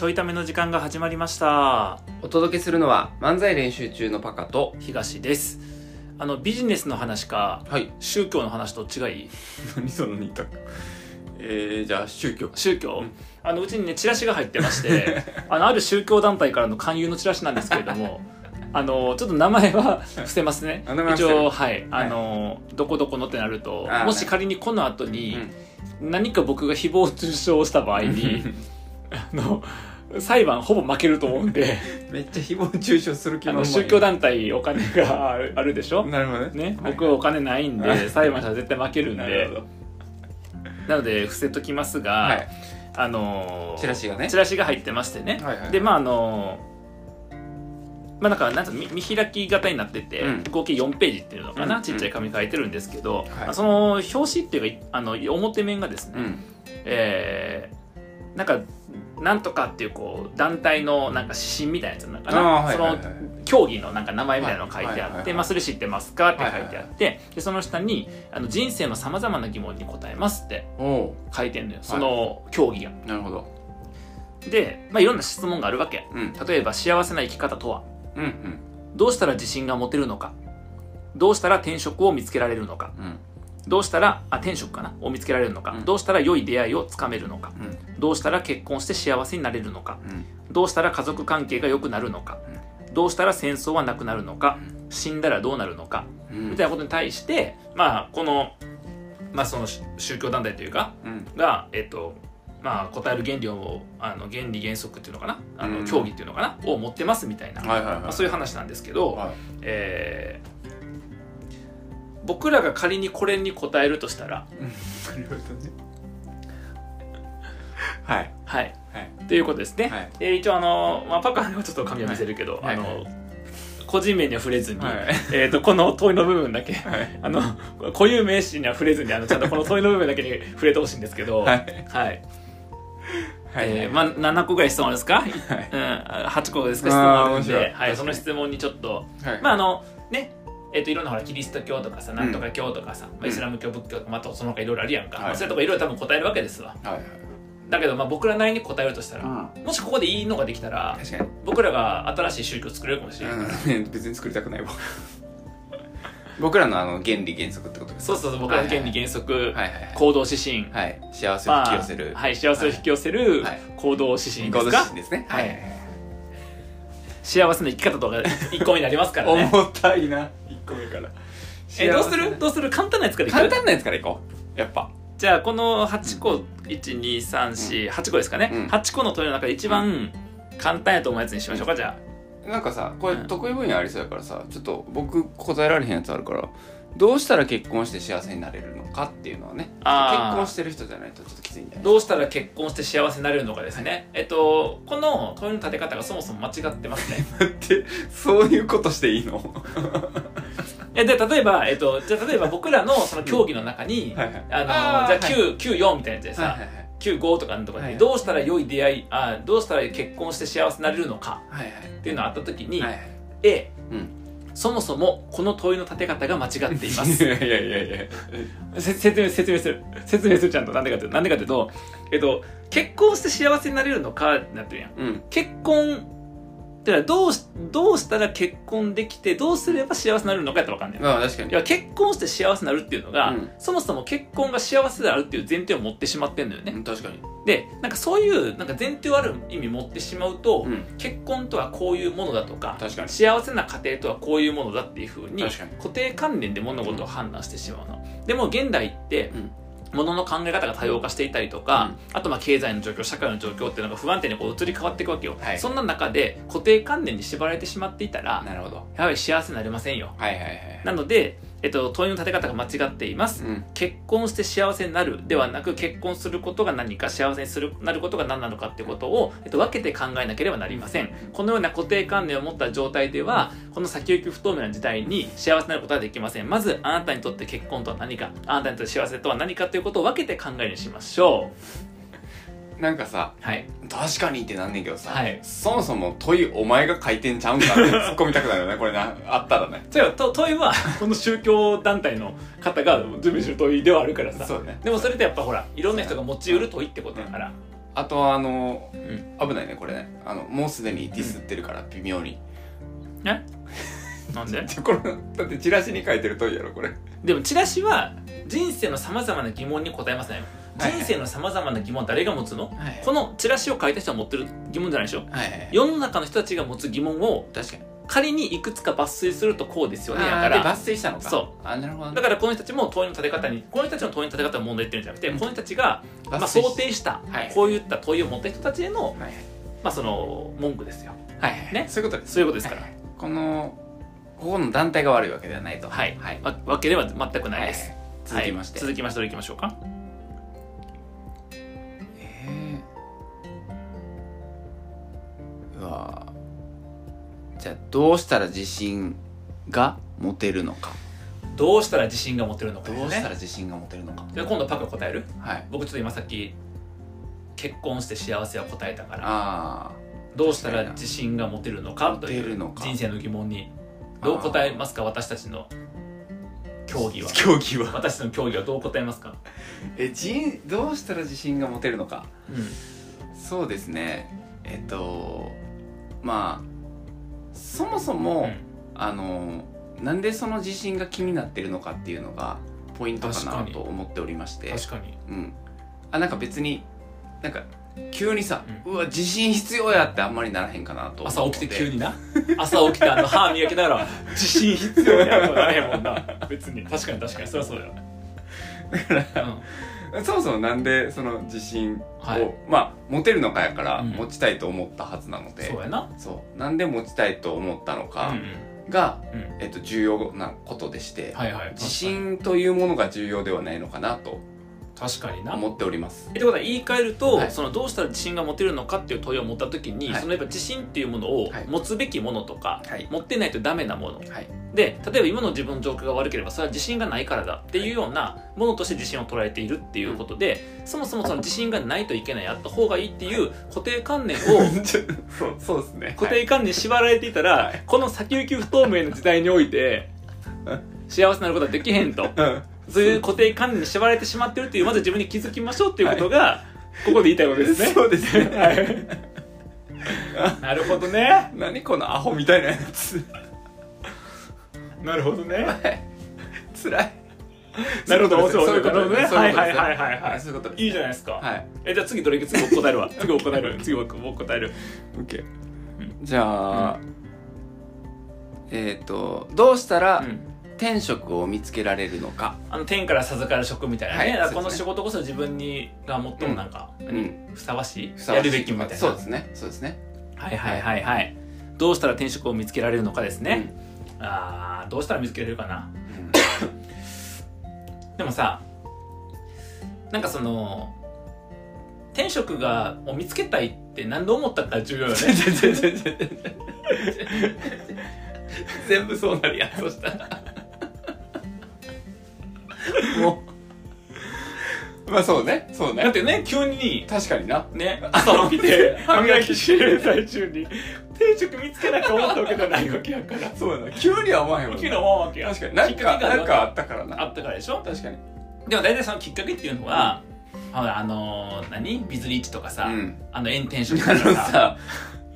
ちょいための時間が始まりました。お届けするのは漫才練習中のパカと東です。あのビジネスの話かはい。宗教の話と違い？何その二択。えー、じゃあ宗教。宗教、うん。あのうちにねチラシが入ってまして あのある宗教団体からの勧誘のチラシなんですけれども あのちょっと名前は伏せますね。あ名前は伏せる。一応はい。あの、どこどこのってなるともし仮にこの後に何か僕が誹謗中傷をした場合にあの裁判ほぼ負けると思うんで。めっちゃ誹謗中傷する気あのの宗教団体お金があるでしょ？なるほどね。ね、はい僕はお金ないんで、はい裁判したら絶対負けるんで。なるほど。なので伏せときますが、はい。あのーチラシがね。チラシが入ってましてね、はいはい。でまああのーまあなんかなんか見見開き型になってて、うん。合計4ページっていうのかな、うんちっちゃい紙書いてるんですけど、はい。その表紙っていうかあの表面がですね、うん。えーなんかなんとかっていうこう団体のなんか指針みたいなやつなんかな、その競技のなんか名前みたいなのが書いてあって、まあ、それ知ってますかって書いてあって、でその下にあの人生のさまざまな疑問に答えますって書いてんのよ。その競技が。なるほど。で、まあ、いろんな質問があるわけ。うん。例えば幸せな生き方とは。うんうん。どうしたら自信が持てるのか。どうしたら転職を見つけられるのか。うん。どうしたらあ転職かな。を見つけられるのか、うん。どうしたら良い出会いをつかめるのか。うんどうしたら結婚して幸せになれるのか？うん。どうしたら家族関係が良くなるのか、どうしたら戦争はなくなるのか、死んだらどうなるのか、うん。みたいなことに対してまあこのまあその宗教団体というかうん。がえっとまあ答える原理をあの原理原則っていうのかな？あの、うん。競技っていうのかな？を持ってますみたいな、はいはいはい。まあ、そういう話なんですけど、はい。えー僕らが仮にこれに答えるとしたらはい。はい。はい。ということですね、はい。えー一応あの、まあ、パカにはちょっと紙を見せるけど、はい。あの個人名には触れずに、はい。えー、とこの問いの部分だけはい。あの固有名詞には触れずにあのちゃんとこの 問いの部分だけに触れてほしいんですけどはい。はい。はい。えーまあ、7個ぐらい質問ですか、はい。うん、8個ですか？質問あるんで、はい、その質問にちょっとはい。まああのねえっといろんなほらキリスト教とかさなんとか教とかさ、まあ、イスラム教仏教とかまたその他いろいろあるやんか、そういうとこいろいろ多分答えるわけですわ。はいはいだけどまあ僕らなりに答えるとしたら、うん。もしここでいいのができたら確かに。僕らが新しい宗教作れるかもしれない、う ん別に作りたくないわ。僕らのあの原理原則ってことですか？そうそうそう僕らの原理原則、はい。はいはい行動指針、はい。幸せを引き寄せる、まあはい、幸せを引き寄せるはい。行動指針で行動すか、指針ですね。はい。幸せな生き方とか1個目になりますからね。重たいな。1個目から。えどうする？どうする？簡単なやつからいく？簡単なやつからいこう。やっぱじゃあこの8個12348個ですかね、うん。8個の問いの中で一番簡単やと思うやつにしましょうかじゃなんかさこれうん。得意分野ありそうやからさちょっと僕答えられへんやつあるからどうしたら結婚して幸せになれるのかっていうのはね。あー。結婚してる人じゃないとちょっときついんじゃないあどうしたら結婚して幸せになれるのかですね、えっとこの問いの立て方がそもそも間違ってますね。だってそういうことしていいの？えで例えば、えっと、じゃあ例えば僕らのその競技の中に、はいはい。あのあーじゃあ9 94みたいなやつでさ、はいはい95とかのとかで、はい。どうしたら良い出会いあどうしたら結婚して幸せになれるのかはいはいっていうのがあった時に、はいはい。A うんそもそもこの問いの立て方が間違っています。いやいやいやいや。せ説明説明する。説明するちゃんと。なんでかってなんでかっていうとえっと結婚して幸せになれるのかなってるやん。うん。結婚ってのはどうしどうしたら結婚できてどうすれば幸せになれるのかって分かんない。まあ確かに。いや結婚して幸せになるっていうのが、うん。そもそも結婚が幸せであるっていう前提を持ってしまってんのよね、うん確かに。でなんかそういうなんか前提をある意味持ってしまうと、うん。結婚とはこういうものだとか確かに。幸せな家庭とはこういうものだっていうふうに固定観念で物事を判断してしまうの、でも現代って、うん物の考え方が多様化していたりとか、あとまあ経済の状況社会の状況っていうのが不安定にこう移り変わっていくわけよ、はい。そんな中で固定観念に縛られてしまっていたらなるほど。やはり幸せになれませんよ。はいはいはい。なので、えっと、問いの立て方が間違っています。うん。結婚して幸せになるではなく結婚することが何か幸せにするなることが何なのかってことを、えっと、分けて考えなければなりません。このような固定観念を持った状態ではこの先行き不透明な時代に幸せになることはできません。まずあなたにとって結婚とは何かあなたにとって幸せとは何かということを分けて考えるようにしましょなんかさうはい。確かにってなんねんけどさ、はい。そもそも問いお前が書いてんちゃうんかって 突っ込みたくなるよねこれなあったらね。それはと問いはこの宗教団体の方が準備する問いではあるからさ。そうね。でもそれってやっぱほらいろんな人が持ちうる問いってことだから。あとはあのうん。危ないねこれね。あのもうすでにディスってるから微妙に、え？なんで？これだってチラシに書いてる問いやろこれ。でもチラシは人生のさまざまな疑問に答えますね。はい人生のさまざまな疑問は誰が持つの？はいこのチラシを書いた人は持ってる疑問じゃないでしょ。はいはい。世の中の人たちが持つ疑問を確かに。仮にいくつか抜粋するとこうですよねだから。抜粋したのか。そう。あなるほどね。だからこの人たちも問いの立て方にこの人たちの問いの立て方を問題言ってるんじゃなくて、うん。この人たちが、まあ、想定した、はい。こういった問いを持った人たちへの、はいまあ、その文句ですよ。はいはい。ね？そういうことです。そういうことですから、はいこのここの団体が悪いわけではないと。はい。はい。わわけでは全くないです、はい続きまして、はい。続きましてどれいきましょうか？じゃあどうしたら自信が持てるのか。どうしたら自信が持てるのかどうしたら自信が持てるのか。じゃあ今度パク答える？はい。僕ちょっと今さっき結婚して幸せは答えたからあどうしたら自信が持てるのかという人生の疑問にどう答えますか？私たちの競技は。競技は。私たちの競技はどう答えますか？え人どうしたら自信が持てるのか。うん。そうですね。えっとまあそもそも、うん。あのなんでその自信が気になってるのかっていうのがポイントかなと思っておりまして。確かに。うん、あなんか別になんか急にさ、うわ自信必要やってあんまりならへんかなと思朝起きて急ににな。朝起きてあの歯磨きながら自信必要やとならへんもんな。別に。確かに確かに。そりゃそうや。うんそもそもなんでその自信を、はい。まあ持てるのかやからうん。持ちたいと思ったはずなので、そうやな。そう。なんで持ちたいと思ったのうんかが、うん。うん。えっと、重要なことでして、はいはい。自信というものが重要ではないのかなと確かにな。思っております。ってことは言い換えると、はい。そのどうしたら自信が持てるのかっていう問いを持った時に、はい。そのやっぱ自信っていうものをはい。持つべきものとか、はい。持ってないとダメなもの。はい。で例えば今の自分の状況が悪ければそれは自信がないからだっていうようなものとして自信を捉えているっていうことで、そもそもその自信がないといけないあった方がいいっていう固定観念を そうそうですね。固定観念に縛られていたら、はい。この先行き不透明な時代において幸せになることはできへんと。はいうんそういう固定観念に縛られてしまってるっていうまず自分に気づきましょうっていうことが、ここで言いたいことですね。そうですね。はい。なるほどね。何このアホみたいなやつ。なるほどね。辛い。なるほど。そういうことですね。はいはいはいはいはい。そういうことです。いいじゃないですか。はい。え、じゃあ次どれいく次僕答えるわ。次僕答える。次僕僕答える。オッケー。じゃあ、えっとどうしたらうん。転職を見つけられるのか。あの天から授かる職みたいなね、はいだからこの仕事こそ自分にが最もなんか、ん。ふさわしいやるべきみたいな。そうですね。そうですね。はいはいはいはい。どうしたら転職を見つけられるのかですね、あーどうしたら見つけられるかな。でもさなんかその転職がを見つけたいって何で思ったか重要よね。全 部そうなるやんそしたらもまあそうね。そううだっね。てね急に確かにな。ね朝起きて 歯磨きしてる最中に転職見つけなきゃ思ったわけじゃないわけやからそうやな。急には思わへんもんな大きな思うわけや確かに。なんか、なんかあったからな。あったからでしょ？確かに。でも大体そのきっかけっていうのは、ほらあのー何？ビズリーチとかさ、うん。あの炎天職あとかさ、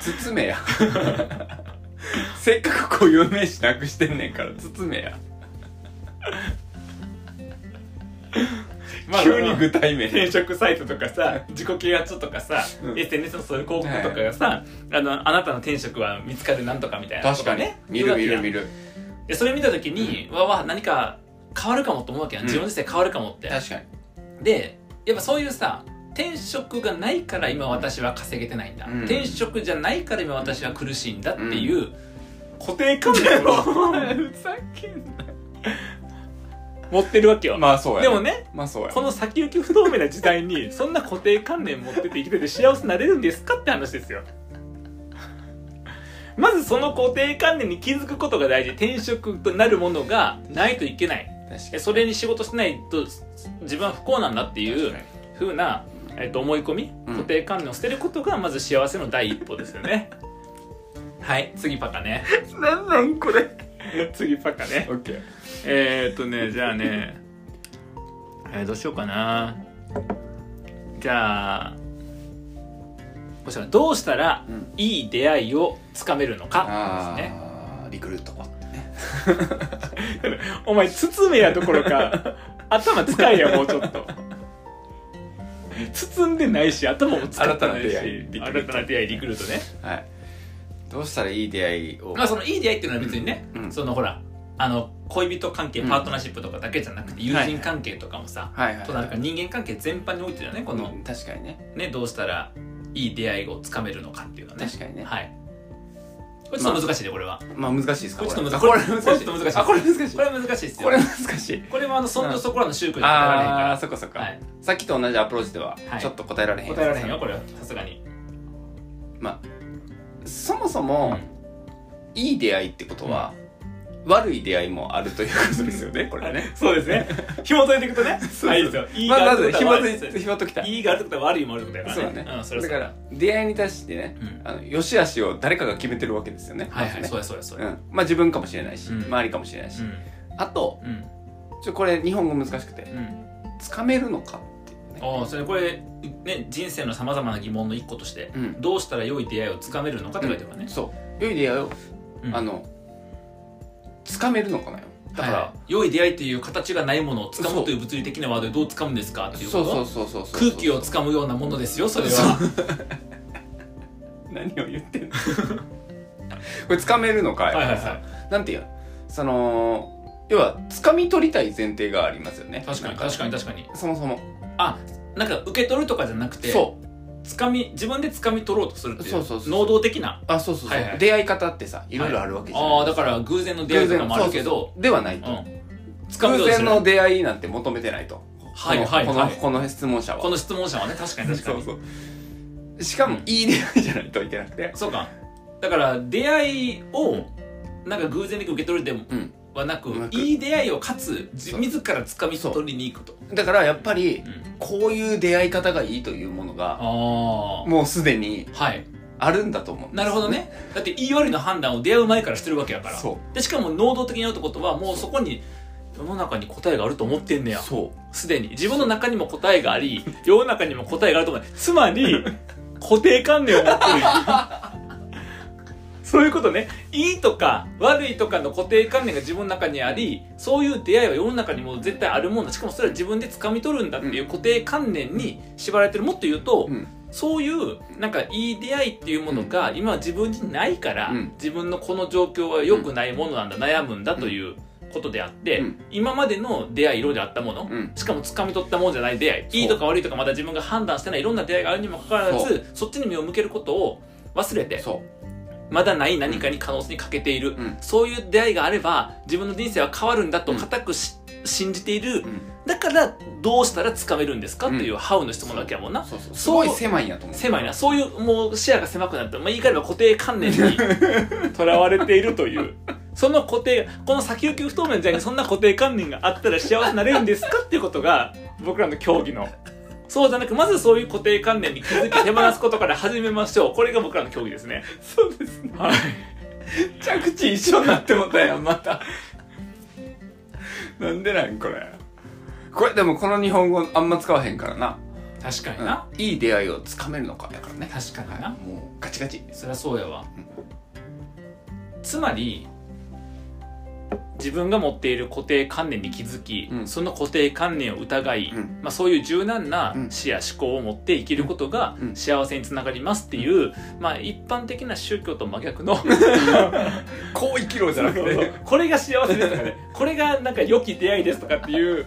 包めや。せっかくこういう名詞なくしてんねんから、包めや。まあ 急に具体名。転職サイトとかさ自己啓発とかさ、うん。SNS のそういう広告とかがさ、あのあなたの転職は見つかるなんとかみたいな確かに。ね。見る見る見る。る。でそれ見た時に、わわ何か変わるかもと思うわけやん。うん。自分自身変わるかもって、確かに。でやっぱそういうさ転職がないから今私は稼げてないんだ、うん。転職じゃないから今私は苦しいんだっていう固定観念を。ふざけん 持ってるわけよ、な。まあそうや。でも。ねまあそうや。この先行き不透明な時代に そんな固定観念持ってて生きてて幸せになれるんですかって話ですよまずその固定観念に気づくことが大事転職となるものがないといけないそれに仕事しないと自分は不幸なんだっていうふうな、えっと思い込みうん固定観念を捨てることがまず幸せの第一歩ですよねはい次パカね なんなんこれ。次パカね。オッケー。えー、っとねじゃあね。えーどうしようかな。じゃあこちらどうしたらうん。いい出会いをつかめるのかあですね。あリクルートね。お前包めやどころか 頭使えやもうちょっと。包んでないし頭も使ってないし。新たな出会いリクルート。新たな出会いリクルートね。はいどうしたらいい出会いを？まあそのいい出会いっていうのは別にね、うん。そのほらあの恋人関係うんパートナーシップとかだけじゃなくて友人関係とかもさ、はいはいとなるか人間関係全般においてだよねこの、うん確かにね。ねどうしたらいい出会いをつかめるのかっていうのはね。確かにね。はい。これちょっと難しいでこれは、まあ難しいですかこれちょっとこれ。難しい。これ難しい。これちょっと難しいあこれ難しい。これは難しいですよ。これ難しい。これはあのそんじょそこらの宗教で答えられへんから。ああそっかそっか、はい。さっきと同じアプローチでははい。ちょっと答えられへん答えられへんよこれは。さすがに。まあそもそも、いい出会いってことは、悪い出会いもあるということですよねこれはね。そうですね。紐解いていくとね。そうですよ。いいがあるってことは紐解きたい。いいがあるってことは悪いもあるってことだそう。だねからね、ん、それはだかそう。だら出会いに対してねうん。あの良し悪しを誰かが決めてるわけですよね。はいはい、そうやそうやそうやうん、まあ自分かもしれないし、うん。周りかもしれないし、うん。あとうん。ちょこれ日本語難しくてうん。つかめるのかねああそれこれね人生のさまざまな疑問の一個として、うん。どうしたら良い出会いをつかめるのかって書いてあるからね、そう。良い出会いを、うん。あのつかめるのかなよだから、はい。良い出会いっていう形がないものをつかむという物理的なワードでどうつかむんですかっていうことそうそうそうそう。そう空気をつかむようなものですよそれそは 何を言ってんの？これつかめるのかはいはいはい。さなんていうの？その要はつかみ取りたい前提がありますよね。確かに確かに確かに。そもそもあなんか受け取るとかじゃなくてそう。つかみ自分でつかみ取ろうとするっていうそうそうそう能動的な？あそうそうそう、はいはい。出会い方ってさいろいろあるわけじゃないああだから偶然の出会いとかもあるけどそうそうそう。ではないと、う。んみ偶取ろうとする然の出会いなんて求めてないと。はいはいこのはいこのこの質問者は。この質問者はね確かに確かに。そうそう。しかもいい出会いじゃないといけなくて。そうか。だから出会いをなんか偶然的に受け取るでもうんはなくいい出会いをかつ自ら掴み取りに行くと、だからやっぱりうん。こういう出会い方がいいというものがもうすでにはい。あるんだと思うんですなるほどね。だって言い悪いの判断を出会う前からしてるわけやから。そでしかも能動的にやるってことはもうそこに世の中に答えがあると思ってんねや。うそう。すでに。自分の中にも答えがあり 世の中にも答えがあると思う。つまり 固定観念を持ってるそういうことね。いいとか悪いとかの固定観念が自分の中にありそういう出会いは世の中にも絶対あるもんだ。しかもそれは自分で掴み取るんだっていう固定観念に縛られてるもっと言うと、うん。そういうなんかいい出会いっていうものが今は自分にないから、うん。自分のこの状況は良くないものなん。だ、悩むんだということであって、うん。今までの出会いいろいろあったもの、うん。しかも掴み取ったもんじゃない出会いいいとか悪いとかまだ自分が判断してないいろんな出会いがあるにもかかわらずそっちに目を向けることを忘れてそまだない何かに可能性に欠けている、うん。そういう出会いがあれば自分の人生は変わるんだと固くし、信じている。う、うん。だからどうしたら掴めるんですかっていうハウの質問なわけやもんな、そうそうすごい狭いんやと思う。狭いな。そういうもう視野が狭くなって、まあ、言い換えれば固定観念に とらわれているという。その固定この先行き不透明の時代にそんな固定観念があったら幸せになれるんですかっていうことが僕らの競技のそうじゃなくまずそういう固定観念に気づき手放すことから始めましょう。これが僕らの競技ですね。そうですね。はい。着地一緒になってもたやんまた。なんでなんこれ。これでもこの日本語あんま使わへんからな、確かにうん。な、いい出会いをつかめるのかやからね。確かにな、はい。もうガチガチ。そりゃそうやわ。つまり自分が持っている固定観念に気づき、うん。その固定観念を疑い、うん。まあ、そういう柔軟なうん視野思考を持って生きることがうん。幸せにつながりますっていう、まあ、一般的な宗教と真逆のこう生きろじゃなくて。これが幸せですとかね。これがなんか良き出会いですとかっていう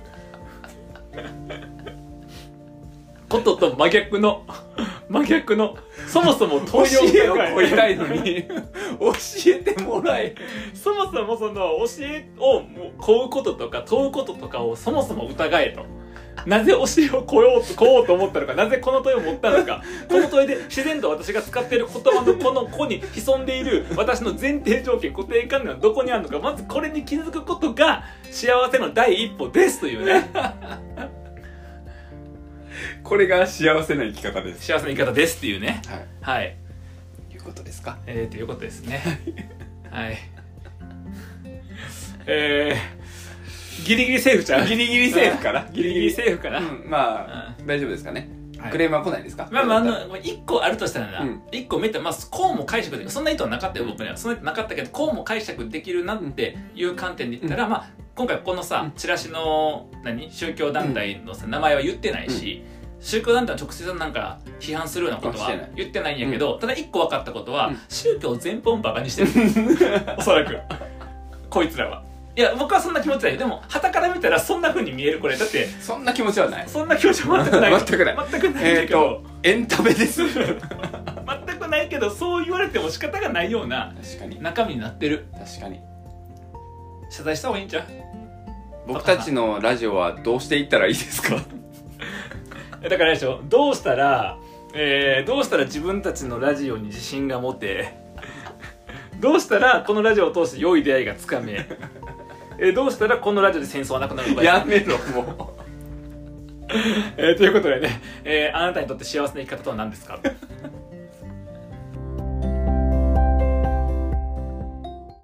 ことと真逆の真逆のそもそも教東洋えを超えたいのに教えてもらえ。そもそもその教えを請うこととか問うこととかをそもそも疑えと。なぜ教えをこようと、こうと思ったのか、なぜこの問いを持ったのか、この問いで自然と私が使っている言葉のこの子に潜んでいる私の前提条件、固定観念はどこにあるのか、まずこれに気づくことが幸せの第一歩ですというね、これが幸せな生き方です。幸せな生き方ですっていうね、はい。はい、いうことですか？えー、ということですね。はい。えー、ギリギリセーフちゃう？ギリギリセーフかな？ギリギリセーフかな、うん。まあ大丈夫ですかね？はい。クレームは来ないですか、まあまあ、あの、一個あるとしたらな。うん、一、個メタ、まあ、こうも解釈できる。そんな意図はなかったよ、僕には。そんな意図なかったけど、こうも解釈できるなっていう観点で言ったら、まあ、今回このさ、チラシの、何？宗教団体のさ、名前は言ってないし、宗教団体は直接なんか批判するようなことは言ってないんやけど、ただ一個分かったことは、うん宗教全般をバカにしてる。おそらく。こいつらは。いや、僕はそんな気持ちないよ。でも、旗から見たらそんな風に見えるこれ。だって、そんな気持ちはないそんな気持ちは全くない。全くない全くないんだけど。とエンタメです 全くないけどそう言われても仕方がないような確かに中身になってる確かに謝罪した方がいいんちゃう？僕たちのラジオはどうしていったらいいですか？だからあれでしょ？どうしたら、えーどうしたら自分たちのラジオに自信が持て？どうしたらこのラジオを通して良い出会いがつかめ？えーどうしたらこのラジオで戦争はなくなるのか？やめろも えーということでね、えーあなたにとって幸せな生き方とは何ですか？